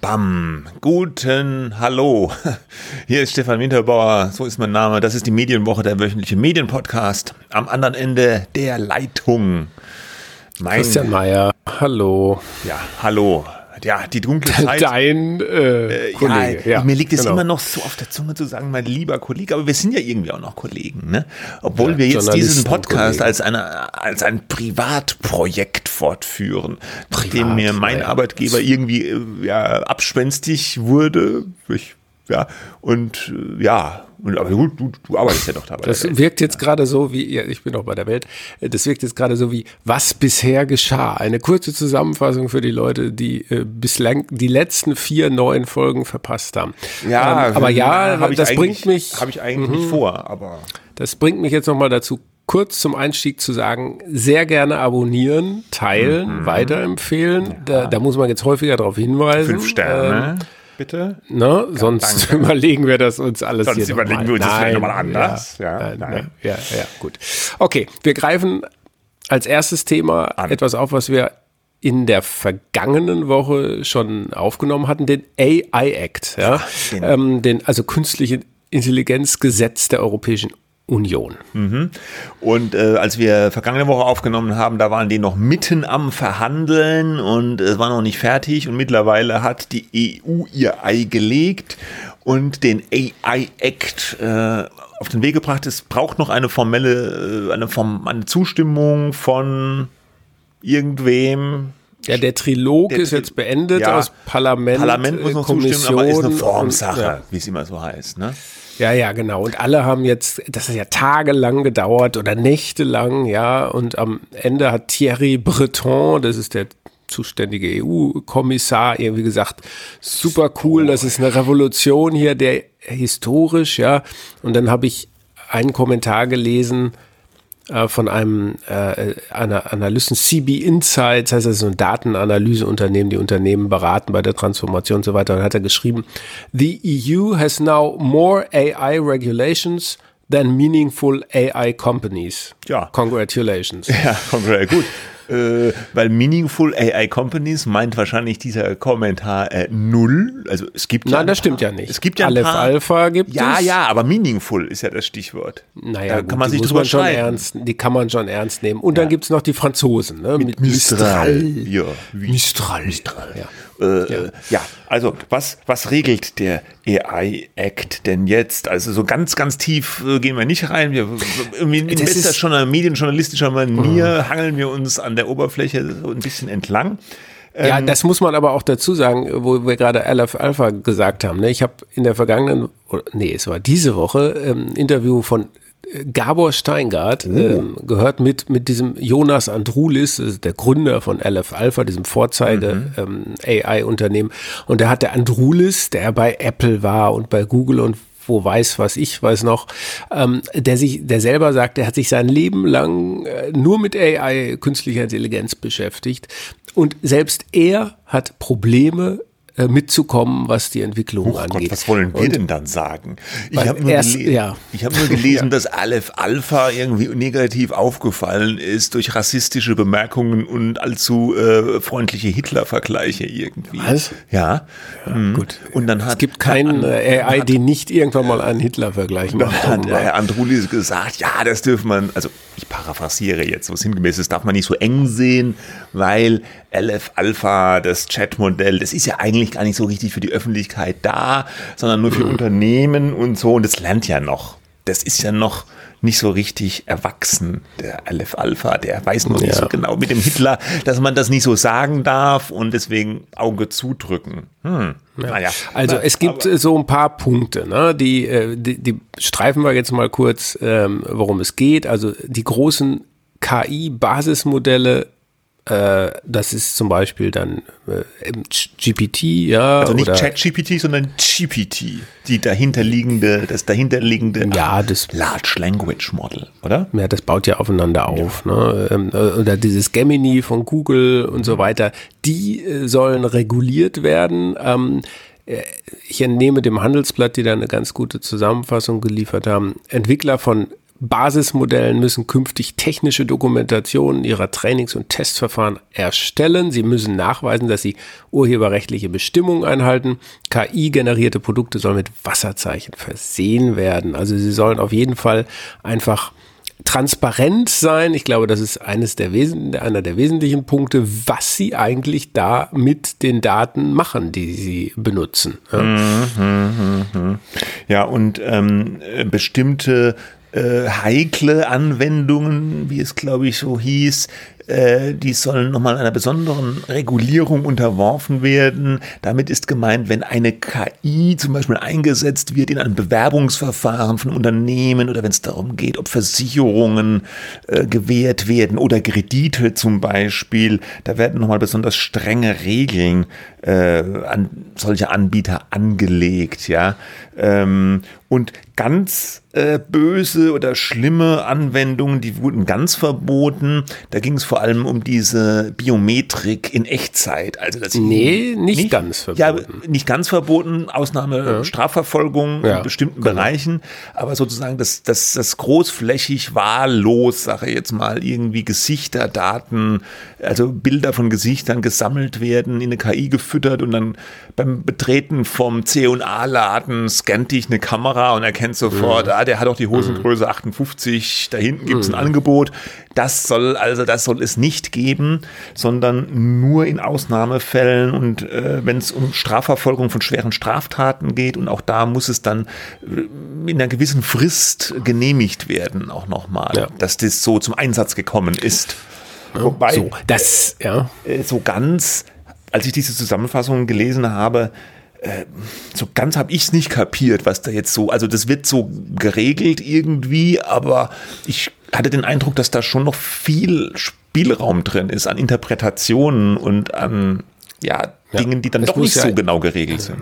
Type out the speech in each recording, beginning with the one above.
Bam. Guten Hallo. Hier ist Stefan Winterbauer, so ist mein Name. Das ist die Medienwoche, der wöchentliche Medienpodcast. Am anderen Ende der Leitung. Mein, Christian Mayer, hallo. Ja, hallo ja, die dunkle Zeit. Dein äh, Kollege. Ja, ja, mir liegt es genau. immer noch so auf der Zunge zu sagen, mein lieber Kollege, aber wir sind ja irgendwie auch noch Kollegen, ne? Obwohl ja, wir jetzt diesen Podcast als, eine, als ein Privatprojekt fortführen, Privat, dem mir mein Arbeitgeber irgendwie äh, ja, abspenstig wurde. Ich ja, und äh, ja, aber gut, du, du arbeitest ja doch dabei. Das wirkt jetzt gerade so wie, ja, ich bin auch bei der Welt, das wirkt jetzt gerade so wie, was bisher geschah. Eine kurze Zusammenfassung für die Leute, die äh, bislang die letzten vier neuen Folgen verpasst haben. Ja, ähm, aber ja, das bringt mich. Habe ich eigentlich nicht mhm. vor, aber. Das bringt mich jetzt nochmal dazu, kurz zum Einstieg zu sagen, sehr gerne abonnieren, teilen, mhm. weiterempfehlen. Ja. Da, da, muss man jetzt häufiger darauf hinweisen. Fünf Sterne. Ähm, bitte? Ne? Ja, Sonst danke. überlegen wir das uns alles Sonst überlegen wir uns das vielleicht nochmal anders. Ja, ja, nein. ja, ja, gut. Okay, wir greifen als erstes Thema An. etwas auf, was wir in der vergangenen Woche schon aufgenommen hatten, den AI Act, ja, den, ähm, den also künstliche Intelligenzgesetz der Europäischen Union. Mhm. Und äh, als wir vergangene Woche aufgenommen haben, da waren die noch mitten am Verhandeln und es war noch nicht fertig und mittlerweile hat die EU ihr Ei gelegt und den AI Act äh, auf den Weg gebracht. Es braucht noch eine formelle, äh, eine, Form, eine Zustimmung von irgendwem, ja, der Trilog der ist jetzt beendet ja, aus Parlament. Parlament muss noch Kommission zustimmen, aber ist eine Formsache, ja. wie es immer so heißt. Ne? Ja, ja, genau. Und alle haben jetzt, das hat ja tagelang gedauert oder nächtelang, ja. Und am Ende hat Thierry Breton, das ist der zuständige EU-Kommissar, irgendwie gesagt, super cool, das ist eine Revolution hier, der historisch, ja. Und dann habe ich einen Kommentar gelesen, äh, von einem äh, einer Analysten, CB Insights, heißt das so ein Datenanalyseunternehmen, die Unternehmen beraten bei der Transformation und so weiter. Und hat er geschrieben, The EU has now more AI regulations than meaningful AI companies. Ja. Congratulations. Ja, congratulations. Gut äh, weil Meaningful AI Companies meint wahrscheinlich dieser Kommentar äh, null. Also es gibt Nein, ja das stimmt ja nicht. Es gibt ja Aleph paar, Alpha gibt ja, es. Ja, ja, aber Meaningful ist ja das Stichwort. Naja, da kann man sich drüber schon ernst, Die kann man schon ernst nehmen. Und ja. dann gibt es noch die Franzosen. Ne? Mit, Mit Mistral. Mistral. Ja, Mistral. Mistral. Ja. Äh, ja. ja. also was, was regelt der AI-Act denn jetzt? Also so ganz, ganz tief äh, gehen wir nicht rein. Wir, irgendwie in bester schon medienjournalistischer Manier mhm. hangeln wir uns an der Oberfläche so ein bisschen entlang. Ja, ähm, das muss man aber auch dazu sagen, wo wir gerade Aleph Alpha gesagt haben. Ne? Ich habe in der vergangenen, nee, es war diese Woche, ähm, Interview von Gabor Steingart oh. ähm, gehört mit, mit diesem Jonas Andrulis, der Gründer von LF Alpha, diesem Vorzeige mhm. ähm. Und der hat der Andrulis, der bei Apple war und bei Google und wo weiß, was ich weiß noch, ähm, der sich, der selber sagt, der hat sich sein Leben lang äh, nur mit AI, künstlicher Intelligenz beschäftigt. Und selbst er hat Probleme äh, mitzukommen, was die Entwicklung oh angeht. Gott, was wollen wir und, denn dann sagen? Ich habe nur, erst, ja. hab nur gelesen, dass Aleph Alpha irgendwie negativ aufgefallen ist durch rassistische Bemerkungen und allzu äh, freundliche Hitler-Vergleiche irgendwie. Was? Ja. ja mhm. Gut. Und dann hat, es gibt keinen äh, AI, die nicht irgendwann mal einen Hitler-Vergleich macht. Dann hat Herr Andrulis gesagt, ja, das dürfen man, also ich paraphrasiere jetzt so sinngemäß, das darf man nicht so eng sehen, weil LF Alpha, das Chatmodell, das ist ja eigentlich gar nicht so richtig für die Öffentlichkeit da, sondern nur für mhm. Unternehmen und so. Und das lernt ja noch. Das ist ja noch nicht so richtig erwachsen, der Aleph Alpha, der weiß noch nicht Ja. so genau mit dem Hitler, dass man das nicht so sagen darf und deswegen Auge zudrücken. Hm. Naja. Also es gibt äh, so ein paar Punkte, ne? die, äh, die, die streifen wir jetzt mal kurz, ähm, worum es geht. Also die großen KI-Basismodelle, äh, das ist zum Beispiel dann äh, GPT, ja. Also nicht ChatGPT, sondern GPT, die dahinterliegende, das dahinterliegende Ja, das- Large Language Model, oder? Ja, das baut ja aufeinander auf. Ne? Ähm, äh, Oder dieses Gemini von Google und so weiter, die äh, sollen reguliert werden. Ähm, äh, ich entnehme dem Handelsblatt, die da eine ganz gute Zusammenfassung geliefert haben. Entwickler von Basismodellen müssen künftig technische Dokumentationen ihrer Trainings- und Testverfahren erstellen. Sie müssen nachweisen, dass sie urheberrechtliche Bestimmungen einhalten. KI-generierte Produkte sollen mit Wasserzeichen versehen werden. Also sie sollen auf jeden Fall einfach transparent sein. Ich glaube, das ist eines der Wesen, einer der wesentlichen Punkte, was sie eigentlich da mit den Daten machen, die sie benutzen. Ja. Ja, und ähm, äh, bestimmte äh, heikle Anwendungen, wie es glaube ich so hieß, äh, die sollen nochmal einer besonderen Regulierung unterworfen werden. Damit ist gemeint, wenn eine KI zum Beispiel eingesetzt wird in einem Bewerbungsverfahren von Unternehmen oder wenn es darum geht, ob Versicherungen äh, gewährt werden oder Kredite zum Beispiel, da werden nochmal besonders strenge Regeln äh, an solche Anbieter angelegt, ja. Ähm, und ganz äh, böse oder schlimme Anwendungen, die wurden ganz verboten. Da ging es vor allem um diese Biometrik in Echtzeit. Also dass ich- Nee, nicht ganz verboten. Ja, nicht ganz verboten, Ausnahme Strafverfolgung Ja, in bestimmten genau. Bereichen, aber sozusagen das, das, das großflächig wahllos, sage ich jetzt mal, irgendwie Gesichter, Daten, also Bilder von Gesichtern gesammelt werden, in eine KI gefüttert und dann beim Betreten vom C&A-Laden scannt dich eine Kamera und erkennt sofort, ah, der hat auch die Hosengröße 58, da hinten gibt es ein Angebot. Das soll also, das soll es nicht geben, sondern nur in Ausnahmefällen und äh, wenn es um Strafverfolgung von schweren Straftaten geht und auch da muss es dann äh, in einer gewissen Frist genehmigt werden, auch nochmal, Ja. dass das so zum Einsatz gekommen ist. Wobei, So, das, ja. äh, so ganz, als ich diese Zusammenfassung gelesen habe, äh, so ganz habe ich es nicht kapiert, was da jetzt so, also das wird so geregelt irgendwie, aber ich hatte den Eindruck, dass da schon noch viel Spielraum drin ist an Interpretationen und an ja, Dingen, die dann Es doch nicht ja- so genau geregelt sind.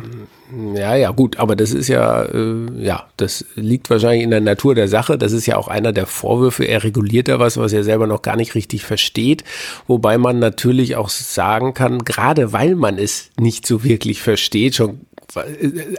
Ja, ja, gut, aber das ist ja, äh, ja, das liegt wahrscheinlich in der Natur der Sache. Das ist ja auch einer der Vorwürfe. Er reguliert da was, was er selber noch gar nicht richtig versteht. Wobei man natürlich auch sagen kann, gerade weil man es nicht so wirklich versteht, schon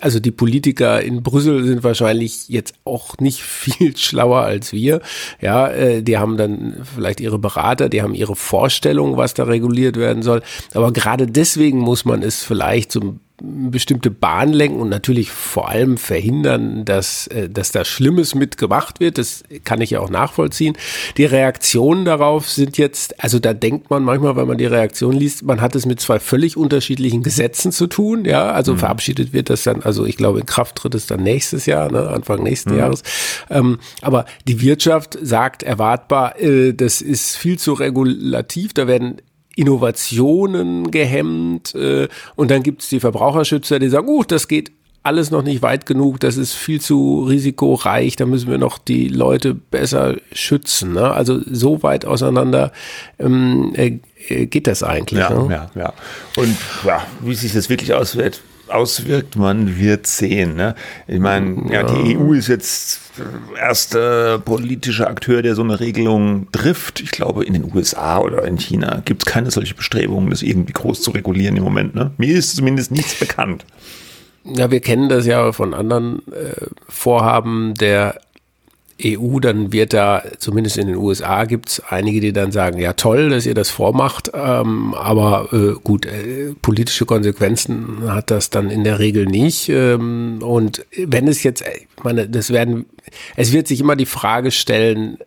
also die Politiker in Brüssel sind wahrscheinlich jetzt auch nicht viel schlauer als wir. Ja, äh, die haben dann vielleicht ihre Berater, die haben ihre Vorstellung, was da reguliert werden soll. Aber gerade deswegen muss man es vielleicht so eine bestimmte Bahn lenken und natürlich vor allem verhindern, dass, äh, dass da Schlimmes mitgemacht wird. Das kann ich ja auch nachvollziehen. Die Reaktionen darauf sind jetzt, also da denkt man manchmal, wenn man die Reaktion liest, man hat es mit zwei völlig unterschiedlichen Gesetzen zu tun. Ja, also verabschiedet wird das dann, also ich glaube, in Kraft tritt es dann nächstes Jahr, ne, Anfang nächsten Jahres. Ähm, aber die Wirtschaft sagt erwartbar, äh, das ist viel zu regulativ, da werden Innovationen gehemmt äh, und dann gibt es die Verbraucherschützer, die sagen, uh, das geht alles noch nicht weit genug, das ist viel zu risikoreich, da müssen wir noch die Leute besser schützen. Ne? Also so weit auseinander ähm, äh, äh, geht das eigentlich. Ja, ne? ja, ja. Und ja, wie sich das wirklich auswirkt, auswirkt man wird sehen. Ne? Ich meine, ja, die EU ist jetzt erster politischer Akteur, der so eine Regelung trifft. Ich glaube, in den USA oder in China gibt es keine solche Bestrebungen, das irgendwie groß zu regulieren im Moment. Ne? Mir ist zumindest nichts bekannt. Ja, wir kennen das ja von anderen äh, Vorhaben der EU, dann wird da, zumindest in den USA, gibt es einige, die dann sagen, ja toll, dass ihr das vormacht, ähm, aber äh, gut, äh, politische Konsequenzen hat das dann in der Regel nicht. Ähm, und wenn es jetzt, ich meine, das werden, es wird sich immer die Frage stellen,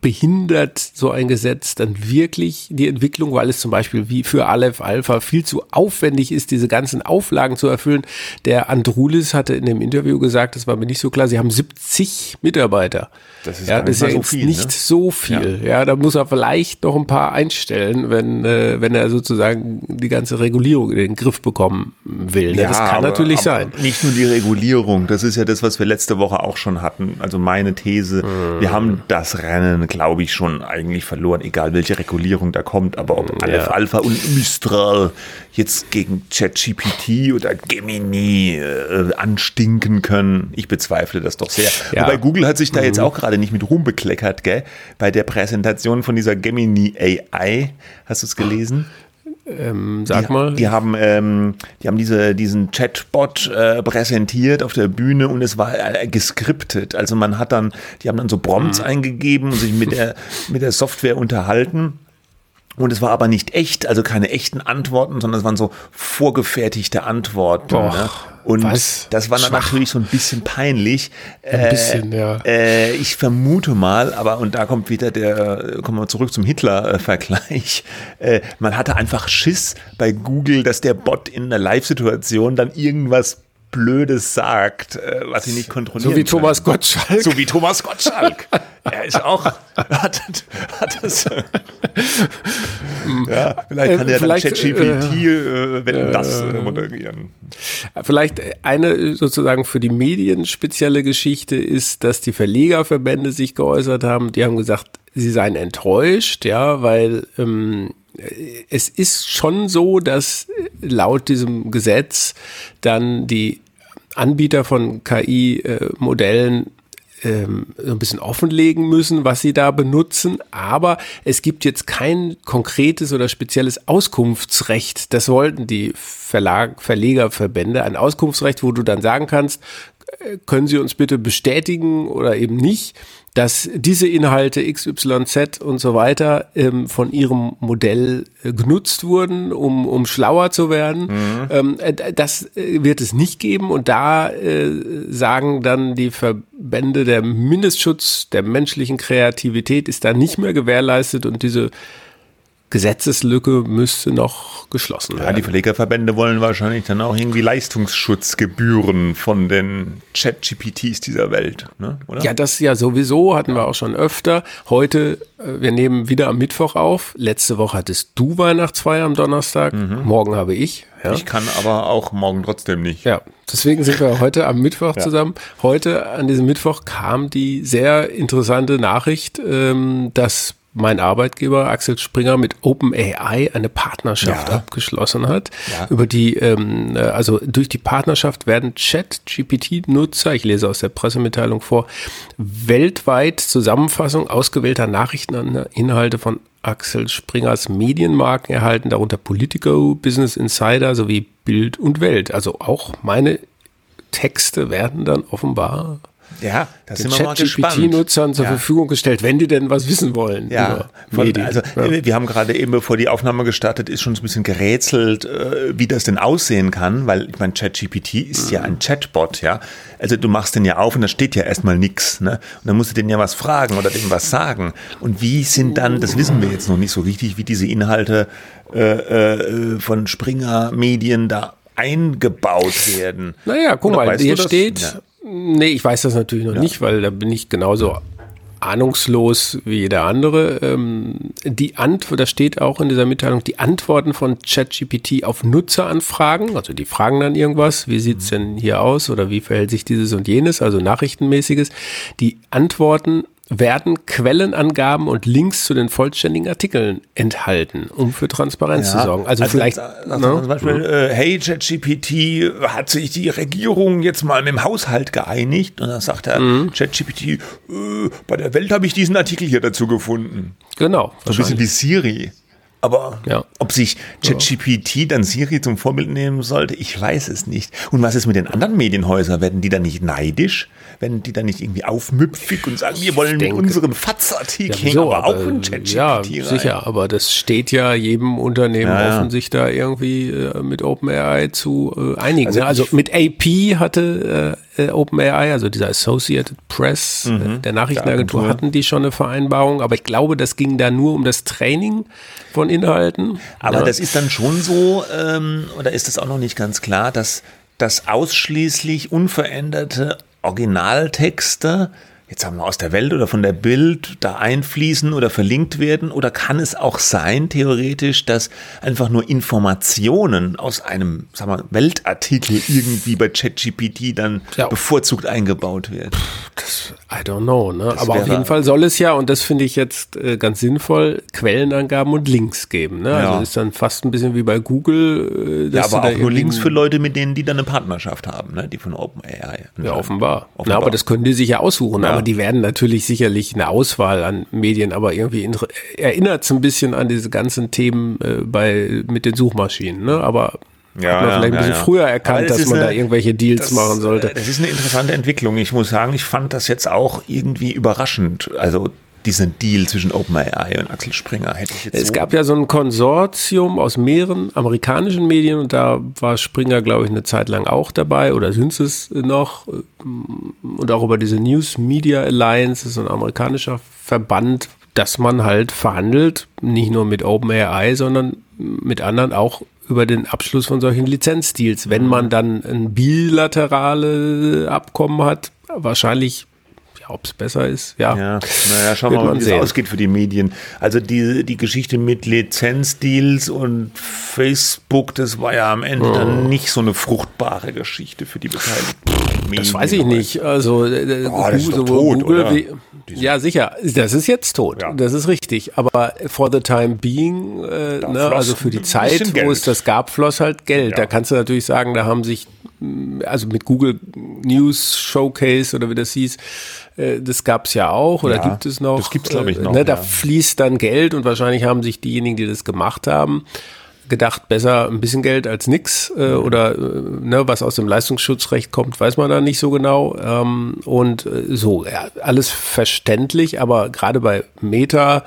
behindert so ein Gesetz dann wirklich die Entwicklung, weil es zum Beispiel wie für Aleph Alpha viel zu aufwendig ist, diese ganzen Auflagen zu erfüllen. Der Andrulis hatte in dem Interview gesagt, das war mir nicht so klar, sie haben 70 Mitarbeiter. Das ist, ja, das ist ja so jetzt viel, nicht ne? so viel. Ja. ja. da muss er vielleicht noch ein paar einstellen, wenn, äh, wenn er sozusagen die ganze Regulierung in den Griff bekommen will. Ne? Ja, das kann aber, natürlich aber sein. Nicht nur die Regulierung, das ist ja das, was wir letzte Woche auch schon hatten. Also meine These, mhm. wir haben das Rennen, glaube ich, schon eigentlich verloren, egal welche Regulierung da kommt, aber ob Aleph ja. Alpha und Mistral jetzt gegen ChatGPT oder Gemini äh, anstinken können, ich bezweifle das doch sehr. Ja. Wobei Google hat sich da mhm. jetzt auch gerade nicht mit Ruhm bekleckert, gell? Bei der Präsentation von dieser Gemini AI, hast du es gelesen? Ähm, sag die, mal. Die haben, ähm, die haben diese, diesen Chatbot äh, präsentiert auf der Bühne und es war äh, geskriptet. Also man hat dann, die haben dann so Prompts mhm. eingegeben und sich mit der, mit der Software unterhalten. Und es war aber nicht echt, also keine echten Antworten, sondern es waren so vorgefertigte Antworten. ne? Und was? das war dann natürlich so ein bisschen peinlich. Ein bisschen, äh, ja. Äh, ich vermute mal, aber und da kommt wieder der, kommen wir zurück zum Hitler-Vergleich. Äh, man hatte einfach Schiss bei Google, dass der Bot in einer Live-Situation dann irgendwas Blödes sagt, äh, was sie nicht kontrollieren So wie Thomas Gottschalk. So wie Thomas Gottschalk. er ist auch, hat, hat das, ja, vielleicht kann er dann ChatGPT, äh, äh, wenn äh, das äh, moderieren. Vielleicht eine sozusagen für die Medien spezielle Geschichte ist, dass die Verlegerverbände sich geäußert haben. Die haben gesagt, sie seien enttäuscht, ja, weil ähm, es ist schon so, dass laut diesem Gesetz dann die Anbieter von KI-Modellen ähm, so ein bisschen offenlegen müssen, was sie da benutzen. Aber es gibt jetzt kein konkretes oder spezielles Auskunftsrecht. Das wollten die Verlag, Verlegerverbände. Ein Auskunftsrecht, wo du dann sagen kannst, äh, können Sie uns bitte bestätigen oder eben nicht, dass diese Inhalte XYZ und so weiter ähm, von ihrem Modell äh, genutzt wurden, um, um schlauer zu werden. Mhm. Ähm, äh, das äh, wird es nicht geben und da äh, sagen dann die Verbände, der Mindestschutz der menschlichen Kreativität ist da nicht mehr gewährleistet und diese Gesetzeslücke müsste noch geschlossen werden. Ja, die Verlegerverbände wollen wahrscheinlich dann auch irgendwie Leistungsschutzgebühren von den Chat-GPTs dieser Welt, ne? oder? Ja, das ja sowieso, hatten wir auch schon öfter. Heute, äh, wir nehmen wieder am Mittwoch auf. Letzte Woche hattest du Weihnachtsfeier am Donnerstag. Mhm. Morgen habe ich. Ja. Ich kann aber auch morgen trotzdem nicht. Ja, deswegen sind wir heute am Mittwoch ja. zusammen. Heute, an diesem Mittwoch, kam die sehr interessante Nachricht, ähm, dass mein Arbeitgeber Axel Springer mit OpenAI eine Partnerschaft ja. abgeschlossen hat. Ja. Über die, ähm, also durch die Partnerschaft werden Chat-GPT-Nutzer, ich lese aus der Pressemitteilung vor, weltweit Zusammenfassung ausgewählter Nachrichteninhalte von Axel Springers Medienmarken erhalten, darunter Politico, Business Insider sowie Bild und Welt. Also auch meine Texte werden dann offenbar ja, das sind wir mal gespannt. nutzern zur ja. Verfügung gestellt, wenn die denn was wissen wollen. Ja, von, also ja. wir haben gerade eben, bevor die Aufnahme gestartet ist, schon ein bisschen gerätselt, äh, wie das denn aussehen kann, weil ich meine, ChatGPT ist mhm. ja ein Chatbot, ja. Also du machst den ja auf und da steht ja erstmal nichts, ne? Und dann musst du den ja was fragen oder dem was sagen. Und wie sind dann, das wissen wir jetzt noch nicht so richtig, wie diese Inhalte äh, äh, von Springer Medien da eingebaut werden. Naja, guck Oder mal, hier steht, ja. Nee, ich weiß das natürlich noch ja. nicht, weil da bin ich genauso ahnungslos wie jeder andere. Ähm, die Antwort, da steht auch in dieser Mitteilung, die Antworten von ChatGPT auf Nutzeranfragen, also die fragen dann irgendwas, wie sieht's denn hier aus oder wie verhält sich dieses und jenes, also nachrichtenmäßiges. Die Antworten werden Quellenangaben und Links zu den vollständigen Artikeln enthalten, um für Transparenz ja, zu sorgen. Also, also vielleicht also zum Beispiel, mhm. äh, hey ChatGPT, hat sich die Regierung jetzt mal mit dem Haushalt geeinigt? Und dann sagt er, mhm. ChatGPT, äh, bei der Welt habe ich diesen Artikel hier dazu gefunden. Genau. So ein bisschen wie Siri. Aber ja. ob sich ChatGPT dann Siri zum Vorbild nehmen sollte, ich weiß es nicht. Und was ist mit den anderen Medienhäusern? Werden die dann nicht neidisch? Werden die dann nicht irgendwie aufmüpfig und sagen, wir wollen denke, unseren Fatzartikel ja, aber auch in ChatGPT Ja, rein. sicher, aber das steht ja jedem Unternehmen ja, offen, sich da irgendwie äh, mit OpenAI zu äh, einigen. Also, also mit AP hatte äh, OpenAI, also dieser Associated Press mhm, der Nachrichtenagentur, hatten die schon eine Vereinbarung, aber ich glaube, das ging da nur um das Training von Inhalten. Aber ja. das ist dann schon so, ähm, oder ist das auch noch nicht ganz klar, dass das ausschließlich unveränderte Originaltexte jetzt haben wir aus der Welt oder von der Bild da einfließen oder verlinkt werden? Oder kann es auch sein, theoretisch, dass einfach nur Informationen aus einem sagen wir, Weltartikel irgendwie bei ChatGPT dann ja. bevorzugt eingebaut werden? Das, I don't know, ne? aber auf jeden Fall soll es ja, und das finde ich jetzt äh, ganz sinnvoll, Quellenangaben und Links geben. Ne? Ja. Also ist dann fast ein bisschen wie bei Google. Äh, ja, aber auch nur Links für Leute, mit denen die dann eine Partnerschaft haben, ne? die von OpenAI. Ja, offenbar. offenbar. Na, aber das können die sich ja aussuchen. Ja. Aber die werden natürlich sicherlich eine Auswahl an Medien, aber irgendwie erinnert es ein bisschen an diese ganzen Themen äh, bei, mit den Suchmaschinen. Ne? Aber ja, hat man vielleicht ein bisschen ja, ja. früher erkannt, dass man eine, da irgendwelche Deals das, machen sollte. Das ist eine interessante Entwicklung. Ich muss sagen, ich fand das jetzt auch irgendwie überraschend. Also diesen Deal zwischen OpenAI und Axel Springer hätte ich jetzt. Es so gab ja so ein Konsortium aus mehreren amerikanischen Medien und da war Springer, glaube ich, eine Zeit lang auch dabei oder sind es noch. Und auch über diese News Media Alliance, das ist ein amerikanischer Verband, dass man halt verhandelt, nicht nur mit OpenAI, sondern mit anderen auch über den Abschluss von solchen Lizenzdeals. Wenn man dann ein bilaterale Abkommen hat, wahrscheinlich ob es besser ist, ja. Ja, naja, schauen wir mal, wie es ausgeht für die Medien. Also die, die Geschichte mit Lizenzdeals und Facebook, das war ja am Ende oh. dann nicht so eine fruchtbare Geschichte für die Beteiligten. Medien das weiß ich nicht. Also äh, oh, das ist tot, Google, wie, ja, sicher. Das ist jetzt tot. Ja. Das ist richtig. Aber for the time being, äh, ne, also für die Zeit, wo es das gab, floss halt Geld. Ja. Da kannst du natürlich sagen, da haben sich, also mit Google News Showcase oder wie das hieß, äh, das gab es ja auch oder ja, gibt es noch. Das gibt es, glaube ich, noch. Ne, da fließt dann Geld und wahrscheinlich haben sich diejenigen, die das gemacht haben, gedacht, besser ein bisschen Geld als nix äh, oder äh, ne, was aus dem Leistungsschutzrecht kommt, weiß man da nicht so genau. Ähm, und äh, so, ja, alles verständlich, aber gerade bei Meta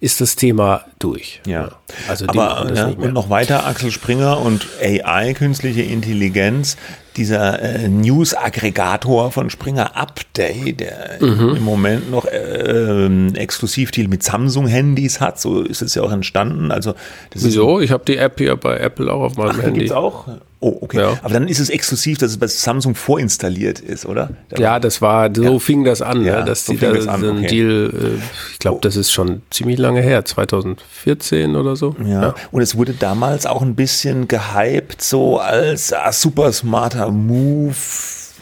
ist das Thema durch. Ja. Also aber ja, und noch weiter Axel Springer und AI, künstliche Intelligenz, dieser äh, News-Aggregator von Springer Update, der mhm. im Moment noch äh, Exklusivdeal mit Samsung-Handys hat, so ist es ja auch entstanden. Also Wieso? Ich habe die App hier bei Apple auch auf meinem Ach, Handy. Gibt's auch? Oh, okay. Ja. Aber dann ist es exklusiv, dass es bei Samsung vorinstalliert ist, oder? Da ja, das war, so ja. fing das an, ja, ne, dass so die da so einen okay. Deal, äh, ich glaube, das ist schon ziemlich lange her, 2014 oder so. Ja. Und es wurde damals auch ein bisschen gehypt, so als ah, super smarter Move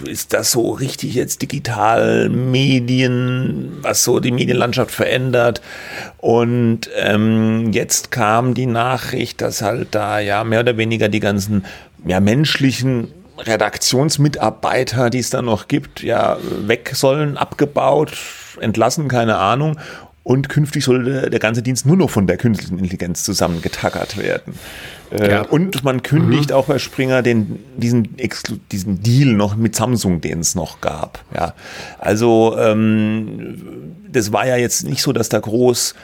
ist das so richtig jetzt digital Medien, was so die Medienlandschaft verändert. Und ähm, jetzt kam die Nachricht, dass halt da ja mehr oder weniger die ganzen ja, menschlichen Redaktionsmitarbeiter, die es da noch gibt, ja weg sollen, abgebaut, entlassen, keine Ahnung. Und künftig soll der, ganze Dienst nur noch von der künstlichen Intelligenz zusammengetackert werden. Äh, ja. Und man kündigt mhm. auch bei Springer den, diesen, diesen Deal noch mit Samsung, den es noch gab. Ja, also ähm, das war ja jetzt nicht so, dass da groß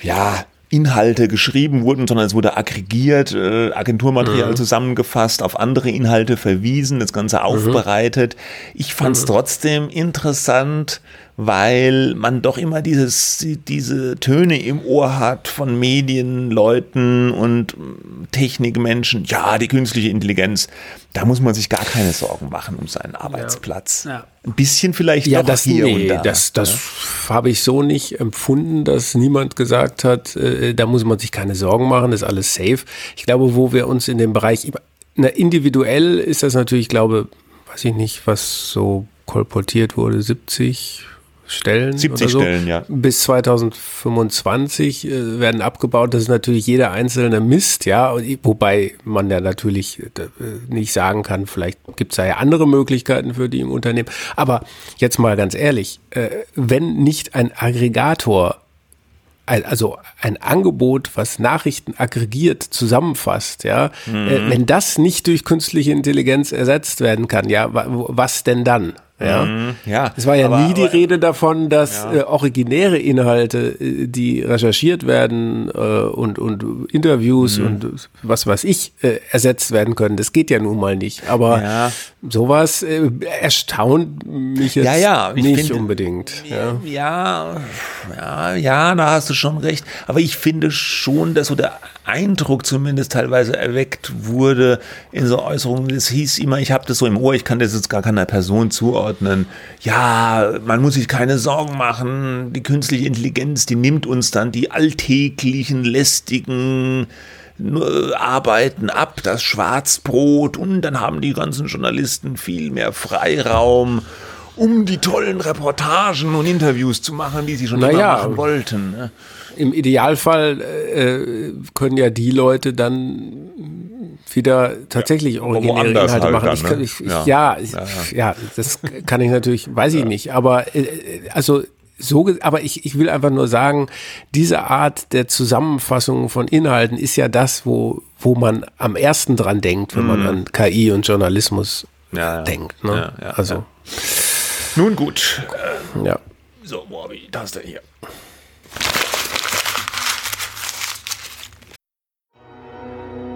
ja Inhalte geschrieben wurden, sondern es wurde aggregiert, äh, Agenturmaterial mhm. zusammengefasst, auf andere Inhalte verwiesen, das Ganze mhm. aufbereitet. Ich fand es mhm. trotzdem interessant, weil man doch immer dieses, diese Töne im Ohr hat von Medienleuten und Technikmenschen. Ja, die künstliche Intelligenz, da muss man sich gar keine Sorgen machen um seinen Arbeitsplatz. Ja. Ja. Ein bisschen vielleicht ja, das, hier nee, und da. Das, das ja? habe ich so nicht empfunden, dass niemand gesagt hat, äh, da muss man sich keine Sorgen machen, ist alles safe. Ich glaube, wo wir uns in dem Bereich, na, individuell ist das natürlich, ich glaube, weiß ich nicht, was so kolportiert wurde, 70, Stellen. 70 so. Stellen, ja. Bis 2025 äh, werden abgebaut. Das ist natürlich jeder einzelne Mist, ja. Wobei man ja natürlich äh, nicht sagen kann, vielleicht gibt es da ja andere Möglichkeiten für die im Unternehmen. Aber jetzt mal ganz ehrlich, äh, wenn nicht ein Aggregator also ein Angebot, was Nachrichten aggregiert zusammenfasst, ja, mhm. äh, wenn das nicht durch künstliche Intelligenz ersetzt werden kann, ja, was denn dann? Ja. Mhm, ja. Es war ja aber, nie die aber, Rede davon, dass ja. äh, originäre Inhalte, äh, die recherchiert werden äh, und, und Interviews mhm. und was weiß ich, äh, ersetzt werden können. Das geht ja nun mal nicht. Aber ja. sowas äh, erstaunt mich jetzt ja, ja. nicht finde, unbedingt. Ja. ja, ja, ja, da hast du schon recht. Aber ich finde schon, dass so der Eindruck zumindest teilweise erweckt wurde in so Äußerungen. Es hieß immer, ich habe das so im Ohr, ich kann das jetzt gar keiner Person zuordnen. Ja, man muss sich keine Sorgen machen. Die künstliche Intelligenz, die nimmt uns dann die alltäglichen, lästigen Arbeiten ab, das Schwarzbrot und dann haben die ganzen Journalisten viel mehr Freiraum um die tollen Reportagen und Interviews zu machen, die sie schon naja, immer machen wollten. Ne? im Idealfall äh, können ja die Leute dann wieder tatsächlich ja, originäre Inhalte halt machen. Dann, ne? ich, ich, ja. Ja, ja. ja, das kann ich natürlich, weiß ich nicht. Aber äh, also so, aber ich, ich will einfach nur sagen, diese Art der Zusammenfassung von Inhalten ist ja das, wo, wo man am ersten dran denkt, wenn mm. man mhm. an KI und Journalismus denkt. Ne? also. Nun gut. ja. So, habe ich das denn hier?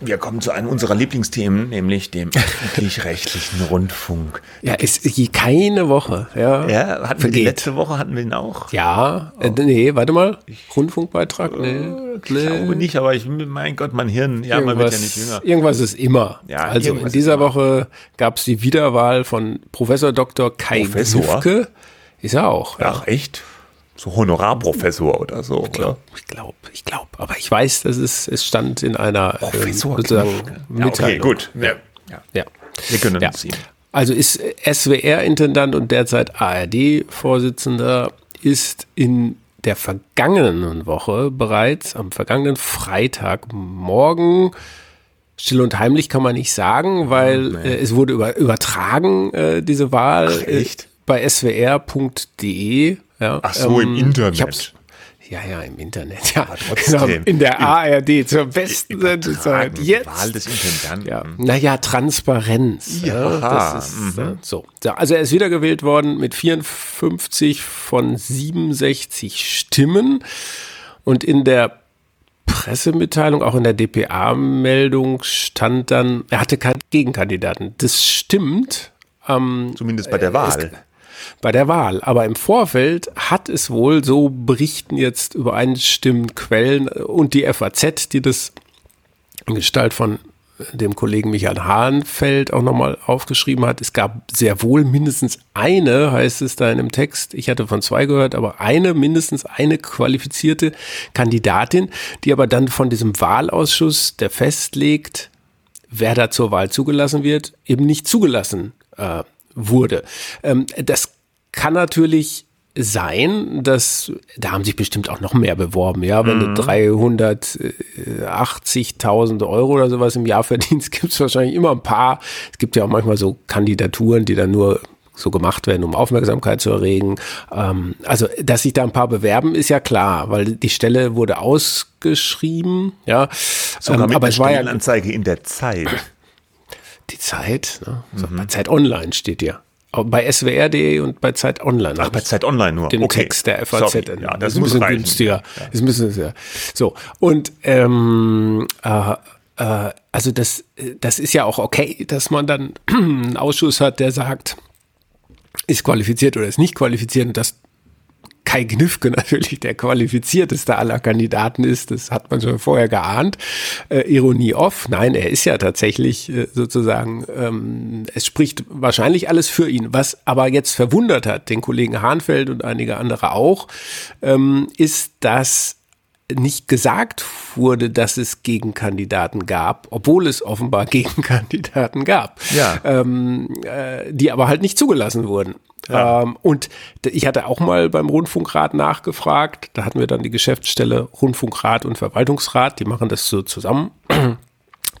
Wir kommen zu einem unserer Lieblingsthemen, nämlich dem öffentlich-rechtlichen Rundfunk. Ja, ist keine Woche. Ja, ja hatten wir die letzte Woche hatten wir ihn auch. Ja, oh. äh, nee, warte mal. Rundfunkbeitrag? Nee. Äh, ich nee. glaube nicht, aber ich, mein Gott, mein Hirn, ja, irgendwas, man wird ja nicht jünger. Irgendwas ist immer. Ja, also in dieser Woche gab es die Wiederwahl von Professor Dr. Kai Professor? Lüfke. Ist er auch. Ach, ja. echt? So Honorarprofessor oder so. Ich glaube, ich glaube, ich glaube. Aber ich weiß, dass es, es stand in einer ähm, sozusagen ja, Okay, gut. Ja. Ja. ja. Wir können ja. uns Also ist SWR-Intendant und derzeit ARD-Vorsitzender, ist in der vergangenen Woche bereits am vergangenen Freitagmorgen Still und heimlich kann man nicht sagen, weil nee. äh, es wurde über, übertragen, äh, diese Wahl, Ach, äh, bei swr.de ja, Ach so, ähm, im Internet. Ja, ja, im Internet. Ja, genau, in der ARD zur besten Sendezeit. Jetzt. Wahl des Intendanten. Ja. Naja, Transparenz. Ja, das ist, mhm. so. Also er ist wiedergewählt worden mit 54 von 67 Stimmen. Und in der Pressemitteilung, auch in der DPA-Meldung stand dann, er hatte keinen Gegenkandidaten. Das stimmt. Ähm, Zumindest bei der Wahl bei der Wahl. Aber im Vorfeld hat es wohl, so berichten jetzt übereinstimmend Quellen und die FAZ, die das in Gestalt von dem Kollegen Michael Hahnfeld auch nochmal aufgeschrieben hat. Es gab sehr wohl mindestens eine, heißt es da in dem Text. Ich hatte von zwei gehört, aber eine, mindestens eine qualifizierte Kandidatin, die aber dann von diesem Wahlausschuss, der festlegt, wer da zur Wahl zugelassen wird, eben nicht zugelassen äh, wurde. Ähm, das kann natürlich sein, dass da haben sich bestimmt auch noch mehr beworben, ja, wenn mhm. du 380.000 Euro oder sowas im Jahr verdienst, gibt es wahrscheinlich immer ein paar. Es gibt ja auch manchmal so Kandidaturen, die dann nur so gemacht werden, um Aufmerksamkeit zu erregen. Ähm, also, dass sich da ein paar bewerben, ist ja klar, weil die Stelle wurde ausgeschrieben, ja. Sogar ähm, mit aber es war ja Anzeige in der Zeit. Die Zeit, ne? so, mhm. Zeit Online steht ja. Bei swr.de und bei Zeit Online. Ach, bei Zeit Online nur. Den okay. Text der FAZ. Sorry. Ja, das ist ein bisschen reichen. günstiger. Ja. Ist ein bisschen, ja. So. Und, ähm, äh, äh, also das, das ist ja auch okay, dass man dann einen Ausschuss hat, der sagt, ist qualifiziert oder ist nicht qualifiziert und das Kai Gnifke natürlich der qualifizierteste aller Kandidaten ist. Das hat man schon vorher geahnt. Äh, Ironie off. Nein, er ist ja tatsächlich äh, sozusagen, ähm, es spricht wahrscheinlich alles für ihn. Was aber jetzt verwundert hat, den Kollegen Hahnfeld und einige andere auch, ähm, ist, dass nicht gesagt wurde, dass es Gegenkandidaten gab, obwohl es offenbar Gegenkandidaten gab, Ja. ähm, äh, die aber halt nicht zugelassen wurden. Ähm, und ich hatte auch mal beim Rundfunkrat nachgefragt, da hatten wir dann die Geschäftsstelle Rundfunkrat und Verwaltungsrat, die machen das so zusammen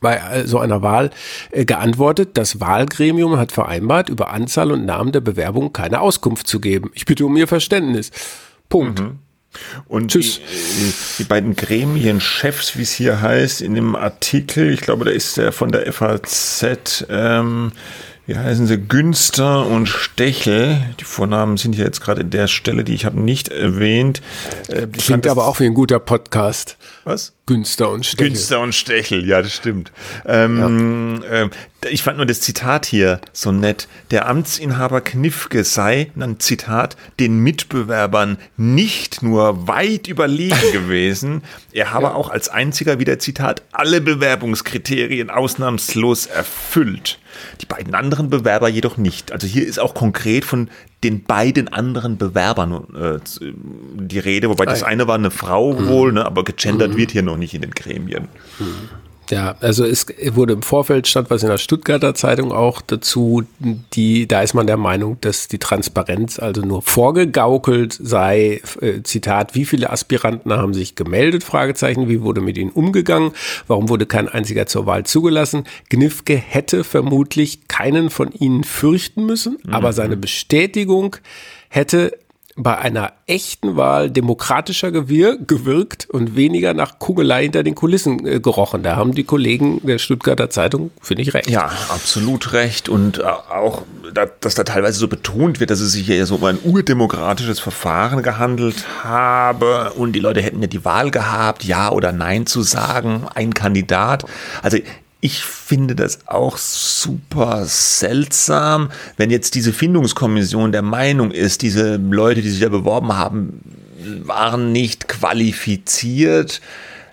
bei äh, so einer Wahl äh, geantwortet, das Wahlgremium hat vereinbart, über Anzahl und Namen der Bewerbung keine Auskunft zu geben. Ich bitte um Ihr Verständnis. Punkt. Und Tschüss. Die, äh, die beiden Gremienchefs, wie es hier heißt, in dem Artikel, ich glaube, da ist der von der FAZ, ähm, wie heißen sie, Günster und Stechel. Die Vornamen sind hier jetzt gerade in der Stelle, die ich habe nicht erwähnt. Äh, Klingt aber auch wie ein guter Podcast. Was? Günster und Stechel. Günster und Stechel, ja, das stimmt. Ähm, ähm, ich fand nur das Zitat hier so nett. Der Amtsinhaber Knifke sei, dann Zitat, den Mitbewerbern nicht nur weit überlegen gewesen, er habe auch als einziger wieder Zitat alle Bewerbungskriterien ausnahmslos erfüllt. Die beiden anderen Bewerber jedoch nicht. Also hier ist auch konkret von den beiden anderen Bewerbern äh, die Rede, wobei das eine war eine Frau wohl, ne, aber gegendert wird hier noch nicht in den Gremien. Ja, also es wurde im Vorfeld stand was in der Stuttgarter Zeitung auch dazu, die, da ist man der Meinung, dass die Transparenz also nur vorgegaukelt sei. Äh, Zitat, wie viele Aspiranten haben sich gemeldet? Fragezeichen, wie wurde mit ihnen umgegangen? Warum wurde kein einziger zur Wahl zugelassen? Gnifke hätte vermutlich keinen von ihnen fürchten müssen, aber seine Bestätigung hätte bei einer echten Wahl demokratischer gewir gewirkt und weniger nach Kugelei hinter den Kulissen äh, gerochen. Da haben die Kollegen der Stuttgarter Zeitung, finde ich, recht. Ja, absolut recht. Und äh, auch, da- dass da teilweise so betont wird, dass es sich ja so um ein urdemokratisches Verfahren gehandelt habe und die Leute hätten ja die Wahl gehabt, ja oder nein zu sagen, ein Kandidat. Also ich finde das auch super seltsam, wenn jetzt diese Findungskommission der Meinung ist, diese Leute, die sich da beworben haben, waren nicht qualifiziert,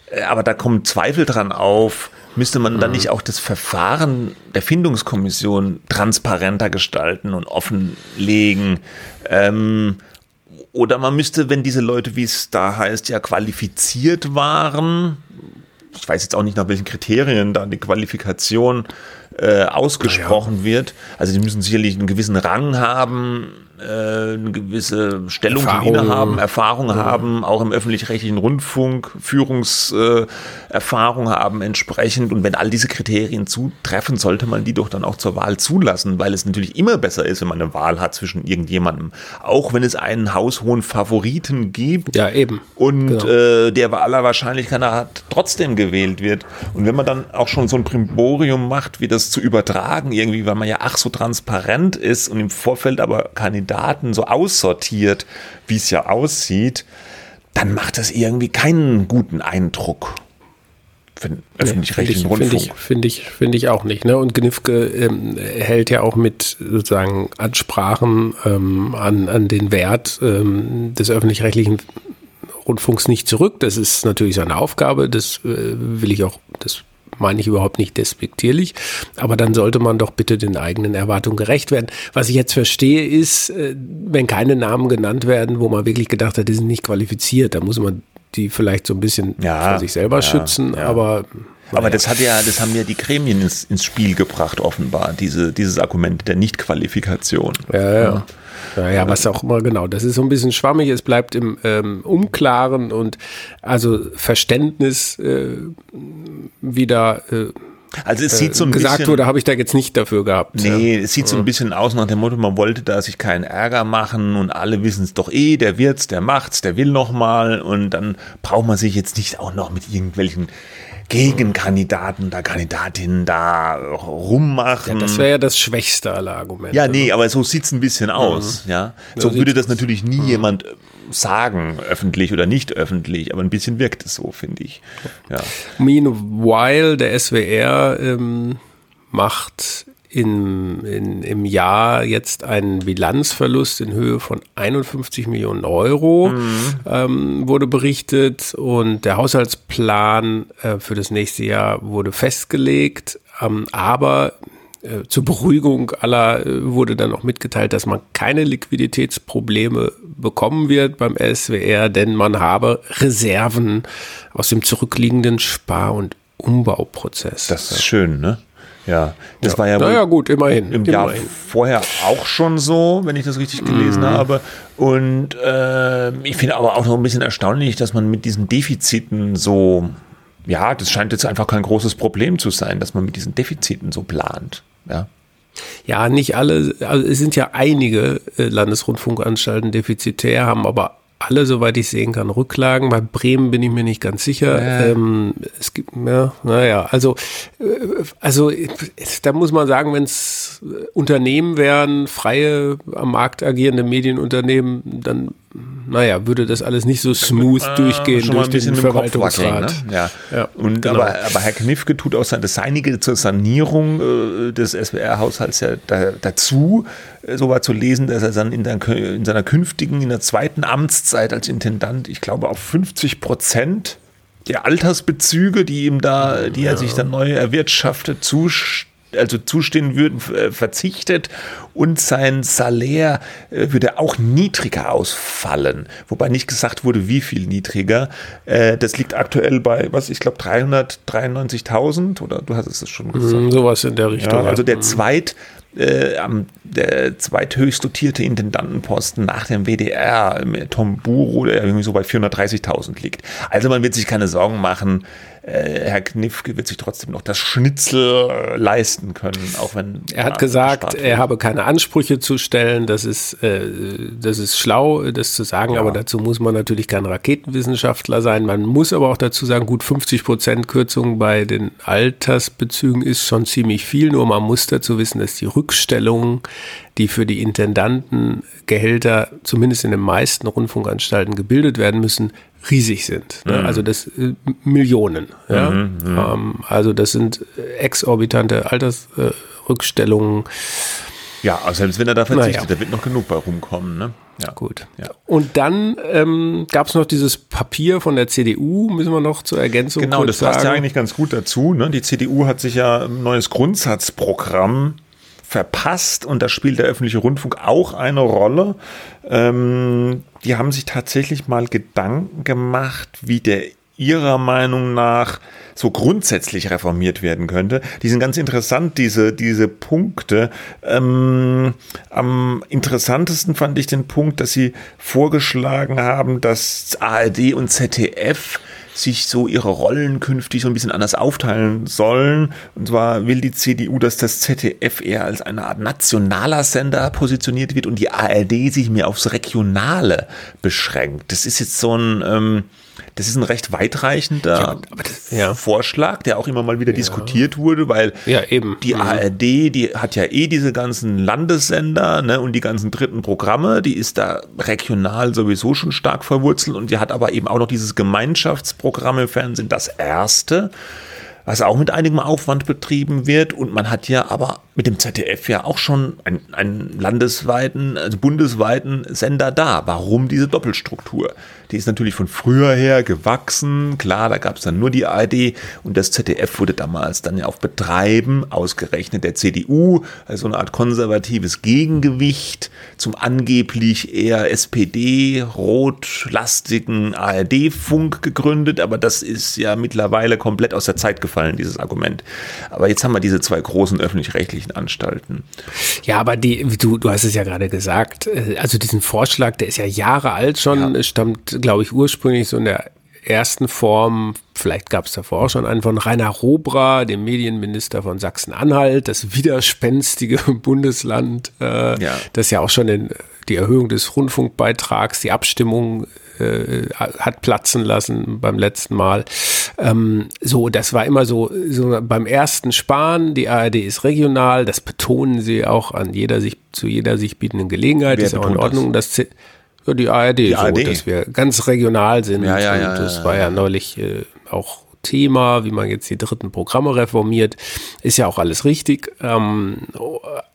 äh, aber da kommen Zweifel dran auf. Müsste man dann nicht auch das Verfahren der Findungskommission transparenter gestalten und offenlegen? Ähm, oder man müsste, wenn diese Leute, wie es da heißt, ja qualifiziert waren, ich weiß jetzt auch nicht, nach welchen Kriterien da die Qualifikation äh, ausgesprochen wird. Also die müssen sicherlich einen gewissen Rang haben, eine gewisse Stellung zu Erfahrung. innehaben, Erfahrung haben, auch im öffentlich-rechtlichen Rundfunk, Führungserfahrung äh, haben entsprechend. Und wenn all diese Kriterien zutreffen, sollte man die doch dann auch zur Wahl zulassen, weil es natürlich immer besser ist, wenn man eine Wahl hat zwischen irgendjemandem. Auch wenn es einen haushohen Favoriten gibt Ja, eben. und Genau. äh, der bei aller Wahrscheinlichkeit nach trotzdem gewählt wird. Und wenn man dann auch schon so ein Primborium macht, wie das zu übertragen, irgendwie, weil man ja ach so transparent ist und im Vorfeld aber Kandidaten so aussortiert, wie es ja aussieht, dann macht das irgendwie keinen guten Eindruck für den öffentlich-rechtlichen ich, Rundfunk. finde ich, finde ich, finde ich auch nicht. Ne? Und Gnifke ähm, hält ja auch mit sozusagen Ansprachen ähm, an, an den Wert ähm, des öffentlich-rechtlichen Rundfunks nicht zurück. Das ist natürlich seine Aufgabe. Das äh, will ich auch, das meine ich überhaupt nicht despektierlich. Aber dann sollte man doch bitte den eigenen Erwartungen gerecht werden. Was ich jetzt verstehe, ist, äh, wenn keine Namen genannt werden, wo man wirklich gedacht hat, die sind nicht qualifiziert, da muss man die vielleicht so ein bisschen Ja, vor sich selber ja, schützen. ja. Aber Aber das hat ja, das haben ja die Gremien ins, ins Spiel gebracht, offenbar, diese, dieses Argument der Nichtqualifikation. Ja, ja. Ja, ja, was auch immer, genau. Das ist so ein bisschen schwammig, es bleibt im ähm, Unklaren und also Verständnis äh, wieder äh, Also es sieht so ein gesagt bisschen, wurde, habe ich da jetzt nicht dafür gehabt. Nee, es sieht so ein bisschen aus nach dem Motto, man wollte da sich keinen Ärger machen und alle wissen es doch eh, der wird's, der macht's, der will noch mal und dann braucht man sich jetzt nicht auch noch mit irgendwelchen Gegenkandidaten oder Kandidatinnen da rummachen. Ja, das wäre ja das schwächste aller Argumente. Ja, nee, aber so sieht's ein bisschen aus. Mhm. Ja, So so würde das natürlich nie jemand äh, sagen, öffentlich oder nicht öffentlich, aber ein bisschen wirkt es so, finde ich. Ja. Meanwhile, der SWR ähm, macht in, in, im Jahr jetzt einen Bilanzverlust in Höhe von 51 Millionen Euro, ähm, wurde berichtet. Und der Haushaltsplan äh, für das nächste Jahr wurde festgelegt. Ähm, aber äh, zur Beruhigung aller äh, wurde dann auch mitgeteilt, dass man keine Liquiditätsprobleme bekommen wird beim SWR, denn man habe Reserven aus dem zurückliegenden Spar- und Umbauprozess. Das ist schön, ne? Ja, das war ja naja, gut, immerhin. im Jahr immerhin. vorher auch schon so, wenn ich das richtig gelesen habe. Und äh, ich finde aber auch noch ein bisschen erstaunlich, dass man mit diesen Defiziten so, ja, das scheint jetzt einfach kein großes Problem zu sein, dass man mit diesen Defiziten so plant. Ja. Ja, nicht alle, also es sind ja einige äh, Landesrundfunkanstalten defizitär, haben aber alle, soweit ich sehen kann, Rücklagen. Bei Bremen bin ich mir nicht ganz sicher. Ähm, es gibt, ja, naja, also, äh, also äh, da muss man sagen, wenn es Unternehmen wären, freie, am Markt agierende Medienunternehmen, dann, naja, würde das alles nicht so smooth durchgehen schon mal durch ein bisschen den Kopf wackeln, ne? Ja. Ja, Und genau. aber, aber Herr Knifke tut auch sein, das Seinige zur Sanierung äh, des SWR-Haushalts ja da, dazu, äh, so war zu lesen, dass er dann in, der, in seiner künftigen, in der zweiten Amtszeit als Intendant, ich glaube, auf 50 Prozent der Altersbezüge, die ihm da, die er sich dann neu erwirtschaftet, zust also zustehen würden, äh, verzichtet und sein Salär äh, würde auch niedriger ausfallen. Wobei nicht gesagt wurde, wie viel niedriger. Äh, das liegt aktuell bei, was, ich glaube 393.000 oder du hast es schon gesagt. Mm, Sowas in der Richtung. Ja, also der Mm. zweit, äh, am- der zweithöchst dotierte Intendantenposten nach dem WDR, Tom Buro, der irgendwie so bei 430.000 liegt. Also man wird sich keine Sorgen machen. Äh, Herr Knifke wird sich trotzdem noch das Schnitzel äh, leisten können, auch wenn Er hat ja, gesagt, er habe keine Ansprüche zu stellen. Das ist, äh, das ist schlau, das zu sagen, aber dazu muss man natürlich kein Raketenwissenschaftler sein. Man muss aber auch dazu sagen, gut 50 Prozent Kürzung bei den Altersbezügen ist schon ziemlich viel. Nur man muss dazu wissen, dass die Rückstellungen, die für die Intendantengehälter zumindest in den meisten Rundfunkanstalten gebildet werden müssen, riesig sind. Ne? Also das äh, Millionen. Ja? Ähm, also das sind exorbitante Altersrückstellungen. Ja, also selbst wenn er da verzichtet, Naja. da wird noch genug bei rumkommen. Ne? Ja. Gut. Ja. Und dann ähm, gab es noch dieses Papier von der CDU, müssen wir noch zur Ergänzung Genau, das passt ja eigentlich ganz gut dazu. Ne? Die CDU hat sich ja ein neues Grundsatzprogramm verpasst und da spielt der öffentliche Rundfunk auch eine Rolle. Ähm, die haben sich tatsächlich mal Gedanken gemacht, wie der ihrer Meinung nach so grundsätzlich reformiert werden könnte. Die sind ganz interessant, diese, diese Punkte. Ähm, am interessantesten fand ich den Punkt, dass sie vorgeschlagen haben, dass ARD und ZDF sich so ihre Rollen künftig so ein bisschen anders aufteilen sollen. Und zwar will die CDU, dass das ZDF eher als eine Art nationaler Sender positioniert wird und die ARD sich mehr aufs Regionale beschränkt. Das ist jetzt so ein, ähm, das ist ein recht weitreichender ja. Vorschlag, der auch immer mal wieder diskutiert wurde, weil Ja, eben. die Mhm. ARD, die hat ja eh diese ganzen Landessender ne, und die ganzen dritten Programme, die ist da regional sowieso schon stark verwurzelt und die hat aber eben auch noch dieses Gemeinschaftsprogramm im Fernsehen, das erste, was auch mit einigem Aufwand betrieben wird und man hat ja aber mit dem ZDF ja auch schon einen, einen landesweiten, also bundesweiten Sender da. Warum diese Doppelstruktur? Die ist natürlich von früher her gewachsen. Klar, da gab es dann nur die ARD und das ZDF wurde damals dann ja auf Betreiben ausgerechnet der CDU, also eine Art konservatives Gegengewicht zum angeblich eher SPD-rotlastigen ARD-Funk gegründet. Aber das ist ja mittlerweile komplett aus der Zeit gefallen, dieses Argument. Aber jetzt haben wir diese zwei großen öffentlich-rechtlichen Anstalten. Ja, aber die, du, du hast es ja gerade gesagt, äh, also diesen Vorschlag, der ist ja Jahre alt schon, Ja. stammt, glaube ich, ursprünglich so in der ersten Form, vielleicht gab es davor auch schon einen von Rainer Robra, dem Medienminister von Sachsen-Anhalt, das widerspenstige Bundesland, äh, Ja. das ja auch schon in die Erhöhung des Rundfunkbeitrags, die Abstimmung äh, hat platzen lassen beim letzten Mal. Ähm, so, das war immer so, so beim ersten Sparen, die ARD ist regional, das betonen sie auch an jeder sich, zu jeder sich bietenden Gelegenheit, Wer ist auch in Ordnung. Das, ja, die ARD, Die so, ARD. dass wir ganz regional sind. Ja, ja, ja, das war ja neulich äh, auch Thema, wie man jetzt die dritten Programme reformiert, ist ja auch alles richtig. Ähm,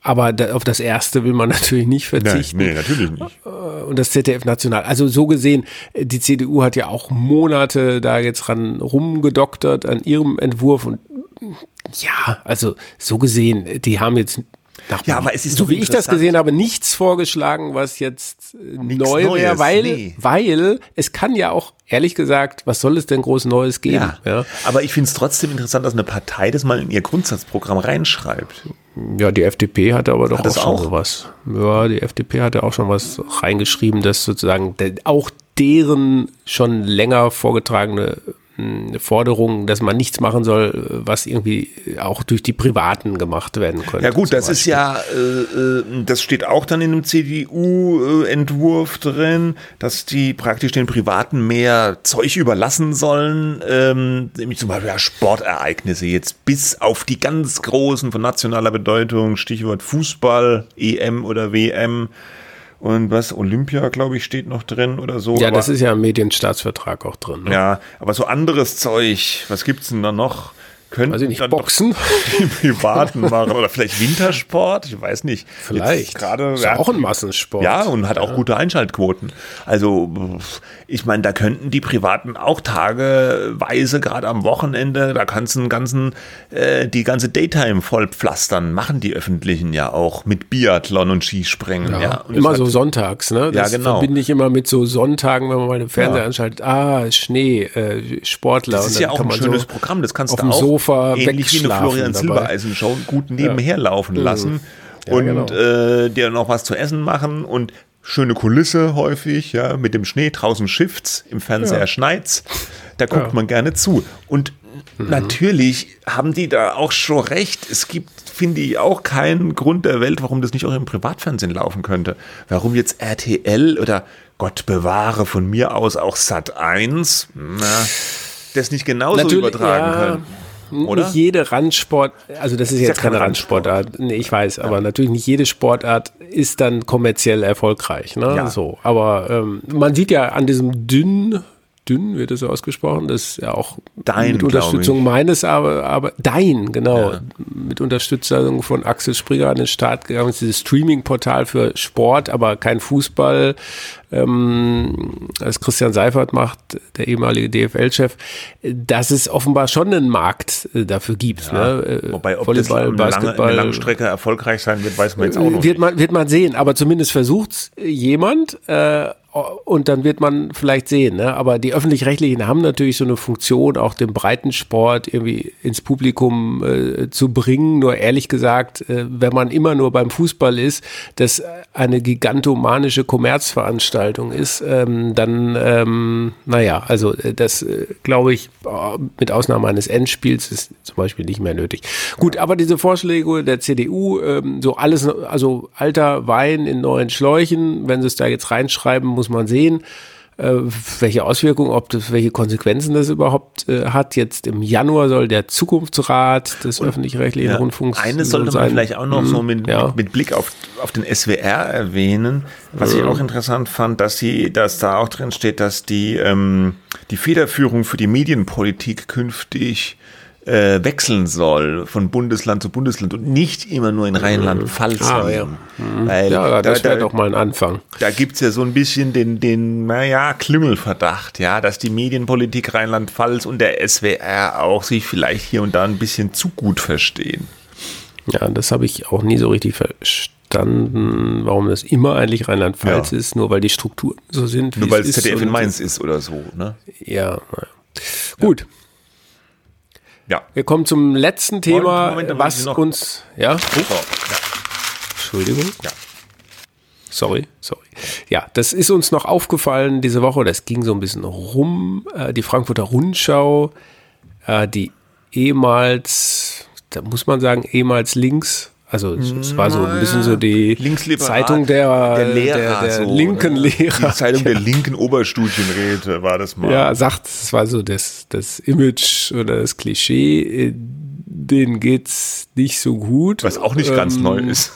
aber da, auf das erste will man natürlich nicht verzichten. nee, natürlich nicht. Und das ZDF National. Also so gesehen, die CDU hat ja auch Monate da jetzt ran rumgedoktert an ihrem Entwurf und ja, also so gesehen, die haben jetzt nach, Ja, aber es ist so wie ich das gesehen habe, nichts vorgeschlagen, was jetzt äh, neu Neues, wäre, weil, nee. weil es kann ja auch, ehrlich gesagt, was soll es denn groß Neues geben? Ja. Ja, Aber ich finde es trotzdem interessant, dass eine Partei das mal in ihr Grundsatzprogramm reinschreibt. ja die FDP hatte aber doch Hat auch es schon auch? sowas. Ja, die FDP hatte auch schon was reingeschrieben, dass sozusagen auch deren schon länger vorgetragene Forderung, dass man nichts machen soll, was irgendwie auch durch die Privaten gemacht werden könnte. Ja gut, das ist Beispiel. ja, äh, äh, das steht auch dann in einem CDU-Entwurf drin, dass die praktisch den Privaten mehr Zeug überlassen sollen, ähm, nämlich zum Beispiel ja, Sportereignisse jetzt bis auf die ganz großen von nationaler Bedeutung, Stichwort Fußball, EM oder WM und was, Olympia, glaube ich, steht noch drin oder so. Ja, aber- das ist ja im Medienstaatsvertrag auch drin. Ne? ja, aber so anderes Zeug, was gibt's denn da noch? Könnten ich nicht, Boxen? die Privaten machen oder vielleicht Wintersport, ich weiß nicht. Vielleicht. Gerade ja auch ein Massensport. Ja, und hat auch gute Einschaltquoten. Also, ich meine, da könnten die Privaten auch tageweise, gerade am Wochenende, da kannst du einen ganzen, äh, die ganze Daytime voll pflastern. Machen die Öffentlichen ja auch mit Biathlon und Skispringen. Ja, Ja, und immer das so hat- sonntags, ne? Das Ja, genau. verbinde ich immer mit so Sonntagen, wenn man mal den Fernseher Ja. anschaltet. Ah, Schnee, äh, Sportler. Das ist ja auch ein schönes so Programm. Das kannst du auch Sofa ähnlich wie eine wegschlafen Florian dabei. Silbereisen-Show gut nebenher laufen lassen Ja, und genau. äh, dir noch was zu essen machen und schöne Kulisse häufig, ja, mit dem Schnee draußen schifft's, im Fernseher Ja. schneit's. Da guckt Ja. Mhm. man gerne zu. Und natürlich haben die da auch schon recht. Es gibt, finde ich, auch keinen Grund der Welt, warum das nicht auch im Privatfernsehen laufen könnte. Warum jetzt RTL oder Gott bewahre von mir aus auch Sat 1, na, das nicht genauso Natürlich, übertragen ja, können. Oder? Nicht jede Randsport, also das ist ja jetzt keine keine Randsportart, nee, ich weiß, aber natürlich nicht jede Sportart ist dann kommerziell erfolgreich, ne? Ja. So, aber ähm, man sieht ja an diesem dünn, dünn wird das so ausgesprochen, das ist ja auch Dein, mit Unterstützung meines, aber, aber dein, genau, Ja. mit Unterstützung von Axel Springer an den Start gegangen ist dieses Streaming-Portal für Sport, aber kein Fußball, ähm, als Christian Seifert macht, der ehemalige DFL-Chef, dass es offenbar schon einen Markt äh, dafür gibt. ne? Äh, Wobei, ob das Volleyball, eine lange, Basketball. eine Langstrecke erfolgreich sein wird, weiß man jetzt auch noch wird nicht. man, wird man sehen, aber zumindest versucht's jemand äh, und dann wird man vielleicht sehen. Ne? Aber die Öffentlich-Rechtlichen haben natürlich so eine Funktion, auch den Breitensport irgendwie ins Publikum äh, zu bringen. Nur ehrlich gesagt, äh, wenn man immer nur beim Fußball ist, das eine gigantomanische Kommerzveranstaltung ist, ähm, dann, ähm, naja, also äh, das äh, glaube ich, äh, mit Ausnahme eines Endspiels ist zum Beispiel nicht mehr nötig. Gut, aber diese Vorschläge der CDU, ähm, so alles, also alter Wein in neuen Schläuchen, wenn sie es da jetzt reinschreiben, muss man sehen, äh, welche Auswirkungen, ob das, welche Konsequenzen das überhaupt äh, hat. Jetzt im Januar soll der Zukunftsrat des öffentlich-rechtlichen Ja, Rundfunks Eines sollte man sein. vielleicht auch noch so Hm, mit, ja. mit, mit Blick auf, auf den SWR erwähnen, was ich auch interessant fand, dass sie, dass da auch drin steht, dass die, ähm, die Federführung für die Medienpolitik künftig äh, wechseln soll von Bundesland zu Bundesland und nicht immer nur in Rheinland-Pfalz. Ah, ja. liegen. Weil Ja, das da, wäre doch mal ein Anfang. da gibt's ja so ein bisschen den, den naja, Klüngelverdacht, ja, dass die Medienpolitik Rheinland-Pfalz und der SWR auch sich vielleicht hier und da ein bisschen zu gut verstehen. Ja, das habe ich auch nie so richtig verstanden, warum das immer eigentlich Rheinland-Pfalz Ja. ist, nur weil die Strukturen so sind. Nur weil es es ZDF in Mainz ist oder so, ne? Ja, naja. Gut. Ja. Wir kommen zum letzten Thema, Moment, wollte was uns, ja, So, ja. Entschuldigung. Ja. Sorry, sorry. Ja, das ist uns noch aufgefallen diese Woche. Das ging so ein bisschen rum. Äh, die Frankfurter Rundschau, äh, die ehemals, da muss man sagen, ehemals links, Also es war so ein bisschen so die Zeitung der, der Lehrer, der, der so, linken ne? Lehrer. Die Zeitung der linken Oberstudienräte war das mal. Ja, sagt, es war so das, das Image oder das Klischee, äh, denen geht's nicht so gut. Was auch nicht ganz Ähm, neu ist.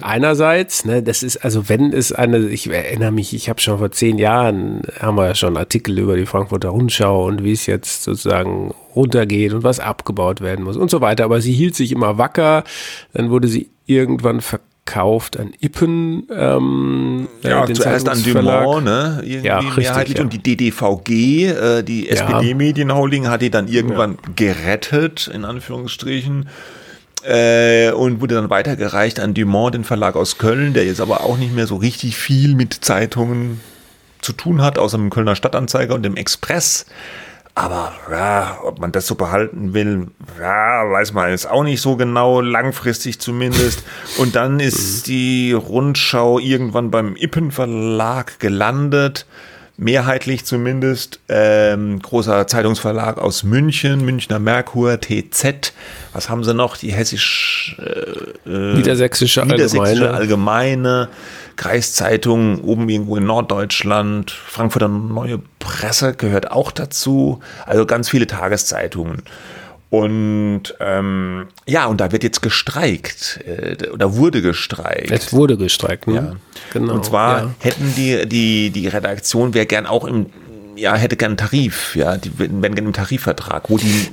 Einerseits, ne, das ist, also wenn es eine, ich erinnere mich, ich habe schon vor zehn Jahren, haben wir ja schon Artikel über die Frankfurter Rundschau und wie es jetzt sozusagen runtergeht und was abgebaut werden muss und so weiter. Aber sie hielt sich immer wacker. Dann wurde sie irgendwann verkauft an Ippen. Ähm, Ja, äh, den zuerst an. Dumont, ne? Irgendwie Ja, richtig, mehrheitlich. ja. Und die DDVG, äh, die Ja. SPD-Medienholding, hat die dann irgendwann gerettet, in Anführungsstrichen. Äh, und wurde dann weitergereicht an Dumont, den Verlag aus Köln, der jetzt aber auch nicht mehr so richtig viel mit Zeitungen zu tun hat, außer dem Kölner Stadtanzeiger und dem Express. Aber ja, ob man das so behalten will, ja, weiß man jetzt auch nicht so genau, langfristig zumindest. Und dann ist die Rundschau irgendwann beim Ippen Verlag gelandet, mehrheitlich zumindest. Ähm, großer Zeitungsverlag aus München, Münchner Merkur, TZ. Was haben sie noch? Die hessisch äh, äh, Niedersächsische Niedersächsische Allgemeine. Allgemeine, Kreiszeitung oben irgendwo in Norddeutschland, Frankfurter Neue Presse gehört auch dazu, also ganz viele Tageszeitungen. Und ähm, ja, und da wird jetzt gestreikt äh, oder wurde gestreikt. Es wurde gestreikt, ne? Ja. Genau. Und zwar ja. hätten die, die, die Redaktion wäre gern auch im, ja, hätte gern einen Tarif, ja, die wären gern im Tarifvertrag, wo die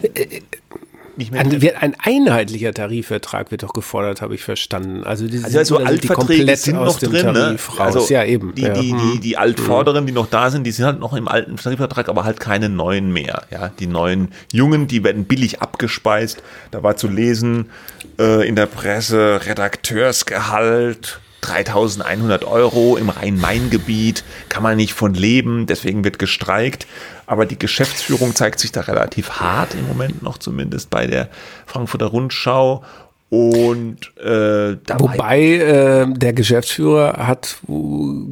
nicht mehr Ein, ein einheitlicher Tarifvertrag wird doch gefordert, habe ich verstanden. Also, die, Also, also oder sind die Altverträge sind noch drin, ne? Also ja, eben. Die, ja. die, die, die Altvorderen, die noch da sind, die sind halt noch im alten Tarifvertrag, aber halt keine neuen mehr. Ja, die neuen Jungen, die werden billig abgespeist. Da war zu lesen äh, in der Presse Redakteursgehalt. 3100 Euro im Rhein-Main-Gebiet kann man nicht von leben, deswegen wird gestreikt. Aber die Geschäftsführung zeigt sich da relativ hart im Moment noch, zumindest bei der Frankfurter Rundschau. Und äh, Wobei äh, der Geschäftsführer hat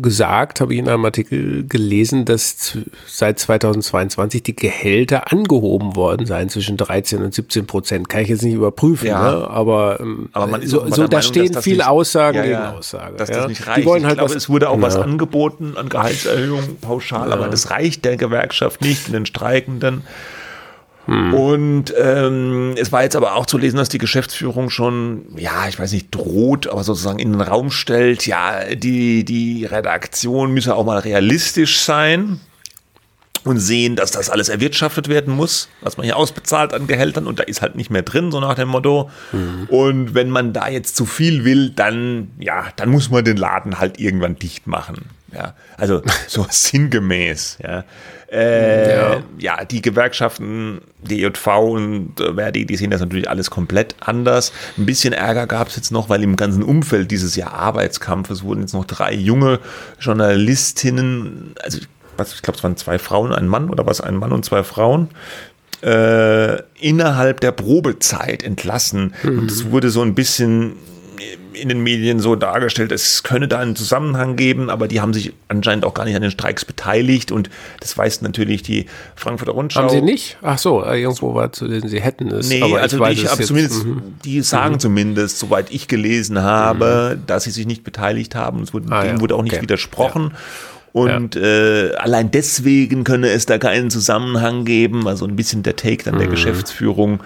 gesagt, habe ich in einem Artikel gelesen, dass seit 2022 die Gehälter angehoben worden seien zwischen 13 und 17 Prozent. Kann ich jetzt nicht überprüfen, Ja. ne? aber, ähm, Aber man ist so, so da Meinung, stehen das viele nicht- Aussagen Ja, gegen Aussagen. Dass das nicht reicht. Die wollen halt ich glaube, was, es wurde auch was angeboten an Gehaltserhöhung pauschal, aber das reicht der Gewerkschaft nicht, den Streikenden. Hm. Und ähm, es war jetzt aber auch zu lesen, dass die Geschäftsführung schon, ja, ich weiß nicht, droht, aber sozusagen in den Raum stellt, ja, die, die Redaktion müsse auch mal realistisch sein und sehen, dass das alles erwirtschaftet werden muss, was man hier ausbezahlt an Gehältern und da ist halt nicht mehr drin, so nach dem Motto. Und wenn man da jetzt zu viel will, dann, ja, dann muss man den Laden halt irgendwann dicht machen. Ja, also so sinngemäß, ja. Äh, Ja. ja. die Gewerkschaften, DJV und äh, Verdi, die sehen das natürlich alles komplett anders. Ein bisschen Ärger gab es jetzt noch, weil im ganzen Umfeld dieses Jahr Arbeitskampfes wurden jetzt noch drei junge Journalistinnen, also was, ich glaube, es waren zwei Frauen, ein Mann oder was, ein Mann und zwei Frauen, äh, innerhalb der Probezeit entlassen. Und es wurde so ein bisschen in den Medien so dargestellt, es könne da einen Zusammenhang geben, aber die haben sich anscheinend auch gar nicht an den Streiks beteiligt und das weiß natürlich die Frankfurter Rundschau. Haben sie nicht? Ach so, äh, irgendwo war zu lesen, sie hätten es. Nee, aber also ich habe jetzt- zumindest, mhm. die sagen zumindest, soweit ich gelesen habe, dass sie sich nicht beteiligt haben. Es wurde, Ah, dem ja, wurde auch nicht okay. widersprochen. Und äh, allein deswegen könne es da keinen Zusammenhang geben. Also ein bisschen der Take dann Mhm. der Geschäftsführung.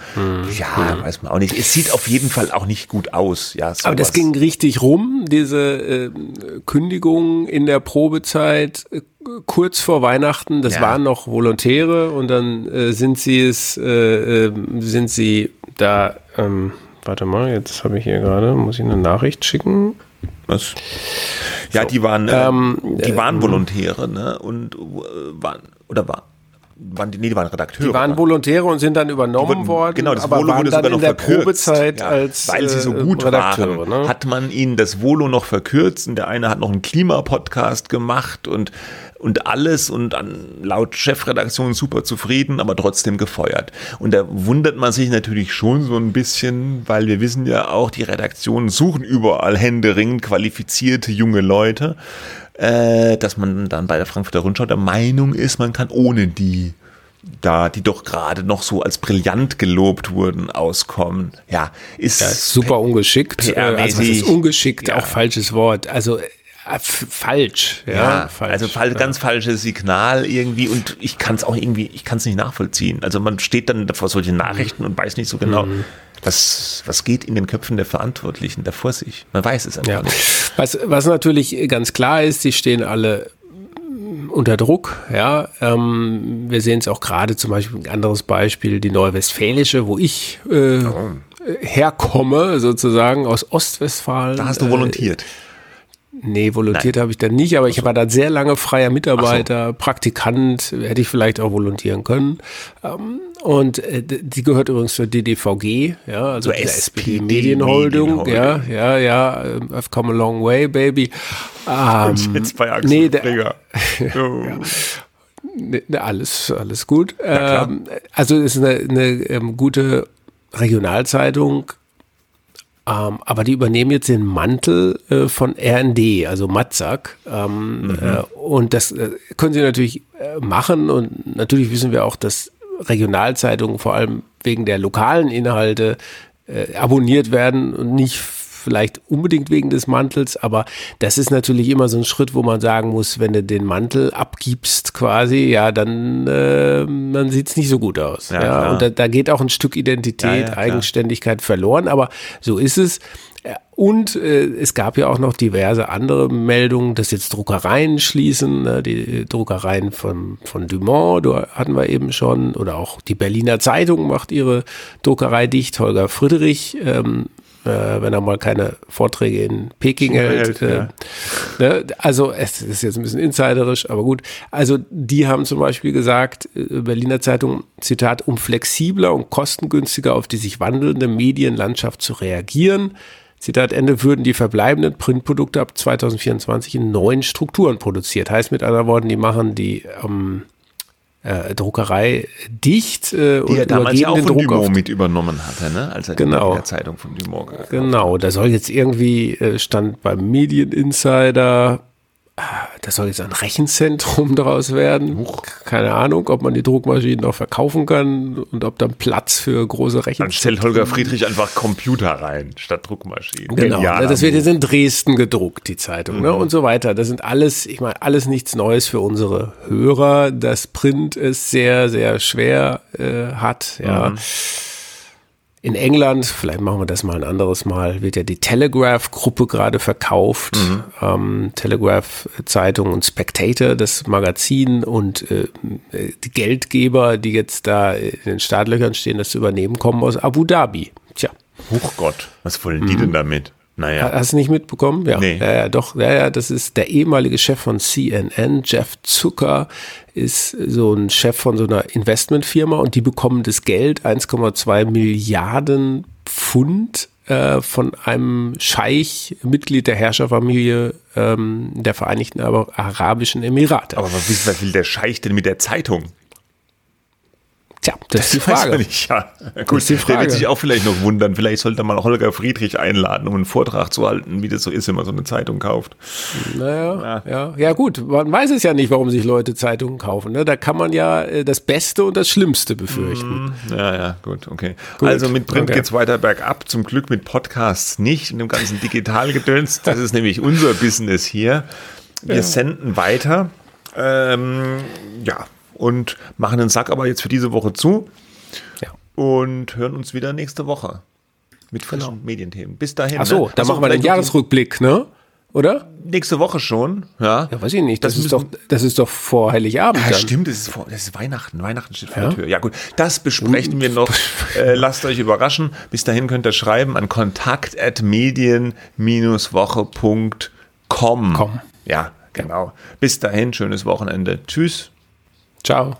Ja, weiß man auch nicht. Es sieht auf jeden Fall auch nicht gut aus. Ja, Aber das sowas. ging richtig rum, diese äh, Kündigung in der Probezeit äh, kurz vor Weihnachten. Das Ja. waren noch Volontäre und dann äh, sind sie es, äh, äh, sind sie da. Ähm, warte mal, jetzt habe ich hier gerade, muss ich eine Nachricht schicken? Was? Ja, die waren, äh, Ähm, die äh, waren Volontäre, ne? Und äh, waren, oder war, waren die, nee, die waren Redakteure. Die waren Volontäre und sind dann übernommen wurden- worden. Genau, das Volo wurde sogar noch in der verkürzt. Probezeit Ja, als weil sie so äh, gut Redakteure, waren, ne? hat man ihnen das Volo noch verkürzt und der eine hat noch einen Klimapodcast gemacht und und alles und an, laut Chefredaktion super zufrieden, aber trotzdem gefeuert. Und da wundert man sich natürlich schon so ein bisschen, weil wir wissen ja auch, die Redaktionen suchen überall händeringend qualifizierte junge Leute, äh, dass man dann bei der Frankfurter Rundschau der Meinung ist, man kann ohne die da, die doch gerade noch so als brillant gelobt wurden, auskommen. Ja, ist ja, super ungeschickt. Äh, also was ist ungeschickt? Ja. Auch falsches Wort. Also äh, falsch. Ja, ja falsch, also fall, ganz falsches Signal irgendwie und ich kann es auch irgendwie, ich kann es nicht nachvollziehen. Also man steht dann vor solchen Nachrichten und weiß nicht so genau, mhm. was, was geht in den Köpfen der Verantwortlichen da vor sich. Man weiß es einfach ja. nicht. Was, was natürlich ganz klar ist, die stehen alle unter Druck. Ja, ähm, wir sehen es auch gerade zum Beispiel ein anderes Beispiel, die Neue Westfälische, wo ich äh, oh. herkomme, sozusagen aus Ostwestfalen. Da hast du volontiert. Äh, Nee, volontiert habe ich dann nicht, aber ich war da sehr lange freier Mitarbeiter, so. Praktikant, hätte ich vielleicht auch volontieren können. Ähm, und äh, die gehört übrigens zur DDVG, ja, also so der SPD Medienholding, ja, ja, ja, ähm, I've come a long way, baby. Und jetzt bei Axel nee, der, oh. ja. Ne, ne, alles, alles gut. Ähm, also es ist eine, eine ähm, gute Regionalzeitung, ähm, aber die übernehmen jetzt den Mantel äh, von RND, also Matzak. Ähm, mhm. äh, und das äh, können sie natürlich äh, machen. Und natürlich wissen wir auch, dass Regionalzeitungen vor allem wegen der lokalen Inhalte äh, abonniert werden und nicht vielleicht unbedingt wegen des Mantels, aber das ist natürlich immer so ein Schritt, wo man sagen muss, wenn du den Mantel abgibst quasi, ja, dann, äh, dann sieht es nicht so gut aus. Ja, ja. Und da, da, geht auch ein Stück Identität, ja, Eigenständigkeit verloren, aber so ist es. Und äh, es gab ja auch noch diverse andere Meldungen, dass jetzt Druckereien schließen, ne? die Druckereien von, von Dumont, da hatten wir eben schon, oder auch die Berliner Zeitung macht ihre Druckerei dicht. Holger Friedrich ähm, äh, wenn er mal keine Vorträge in Peking hält. Äh, ja. ne? Also es ist jetzt ein bisschen insiderisch, aber gut. Also die haben zum Beispiel gesagt, äh, Berliner Zeitung, Zitat, um flexibler und kostengünstiger auf die sich wandelnde Medienlandschaft zu reagieren. Zitat Ende, würden die verbleibenden Printprodukte ab 2024 in neuen Strukturen produziert. Heißt mit anderen Worten, die machen die ähm, äh, Druckerei dicht äh, die er damals ja auch von Druck Dumont mit übernommen hatte, ne? als er genau. der Zeitung von Dumont Genau, da soll jetzt irgendwie, äh, stand beim Medieninsider, das soll jetzt ein Rechenzentrum daraus werden. Keine Ahnung, ob man die Druckmaschinen noch verkaufen kann und ob dann Platz für große Rechenzentren. Dann stellt Holger Friedrich einfach Computer rein statt Druckmaschinen. Genau, Genial das wird jetzt in Dresden gedruckt, die Zeitung ne, mhm. ne, und so weiter. Das sind alles, ich meine, alles nichts Neues für unsere Hörer. Das Print ist sehr, sehr schwer äh, hat. Ja. Mhm. In England, vielleicht machen wir das mal ein anderes Mal, wird ja die Telegraph-Gruppe gerade verkauft. Mhm. Ähm, Telegraph-Zeitung und Spectator, das Magazin und äh, die Geldgeber, die jetzt da in den Startlöchern stehen, das zu übernehmen, kommen aus Abu Dhabi. Tja. Huchgott, was wollen die mhm. denn damit? Naja. Hast du nicht mitbekommen? Ja. Nee. ja, ja doch, ja, ja, das ist der ehemalige Chef von CNN, Jeff Zucker, ist so ein Chef von so einer Investmentfirma und die bekommen das Geld, 1,2 Milliarden Pfund äh, von einem Scheich, Mitglied der Herrscherfamilie ähm, der Vereinigten Arabischen Emirate. Aber was, was will der Scheich denn mit der Zeitung? Tja, das, das ist die Frage. Nicht, ja. Gut, der wird sich auch vielleicht noch wundern. Vielleicht sollte man Holger Friedrich einladen, um einen Vortrag zu halten, wie das so ist, wenn man so eine Zeitung kauft. Naja, ja, ja, ja gut. Man weiß es ja nicht, warum sich Leute Zeitungen kaufen. Ne? Da kann man ja äh, das Beste und das Schlimmste befürchten. Mm, ja, ja, gut, okay. Gut, also mit Print okay. geht's weiter bergab. Zum Glück mit Podcasts nicht, in dem ganzen Digitalgedöns. Das ist nämlich unser Business hier. Wir ja. senden weiter. Ähm, ja, und machen den Sack aber jetzt für diese Woche zu. Ja. Und hören uns wieder nächste Woche mit frischen genau. Medienthemen. Bis dahin. Ach so, ne? dann machen wir den Jahresrückblick, ne? Oder? Nächste Woche schon, ja. Ja, weiß ich nicht. Das, das ist, doch, das ist doch vor Heiligabend. Ja, dann. stimmt, das ist, vor, das ist Weihnachten. Weihnachten steht vor ja? der Tür. Ja, gut. Das besprechen wir noch. Äh, lasst euch überraschen. Bis dahin könnt ihr schreiben an kontakt.medien-woche.com. Ja, genau. Bis dahin, schönes Wochenende. Tschüss. Ciao.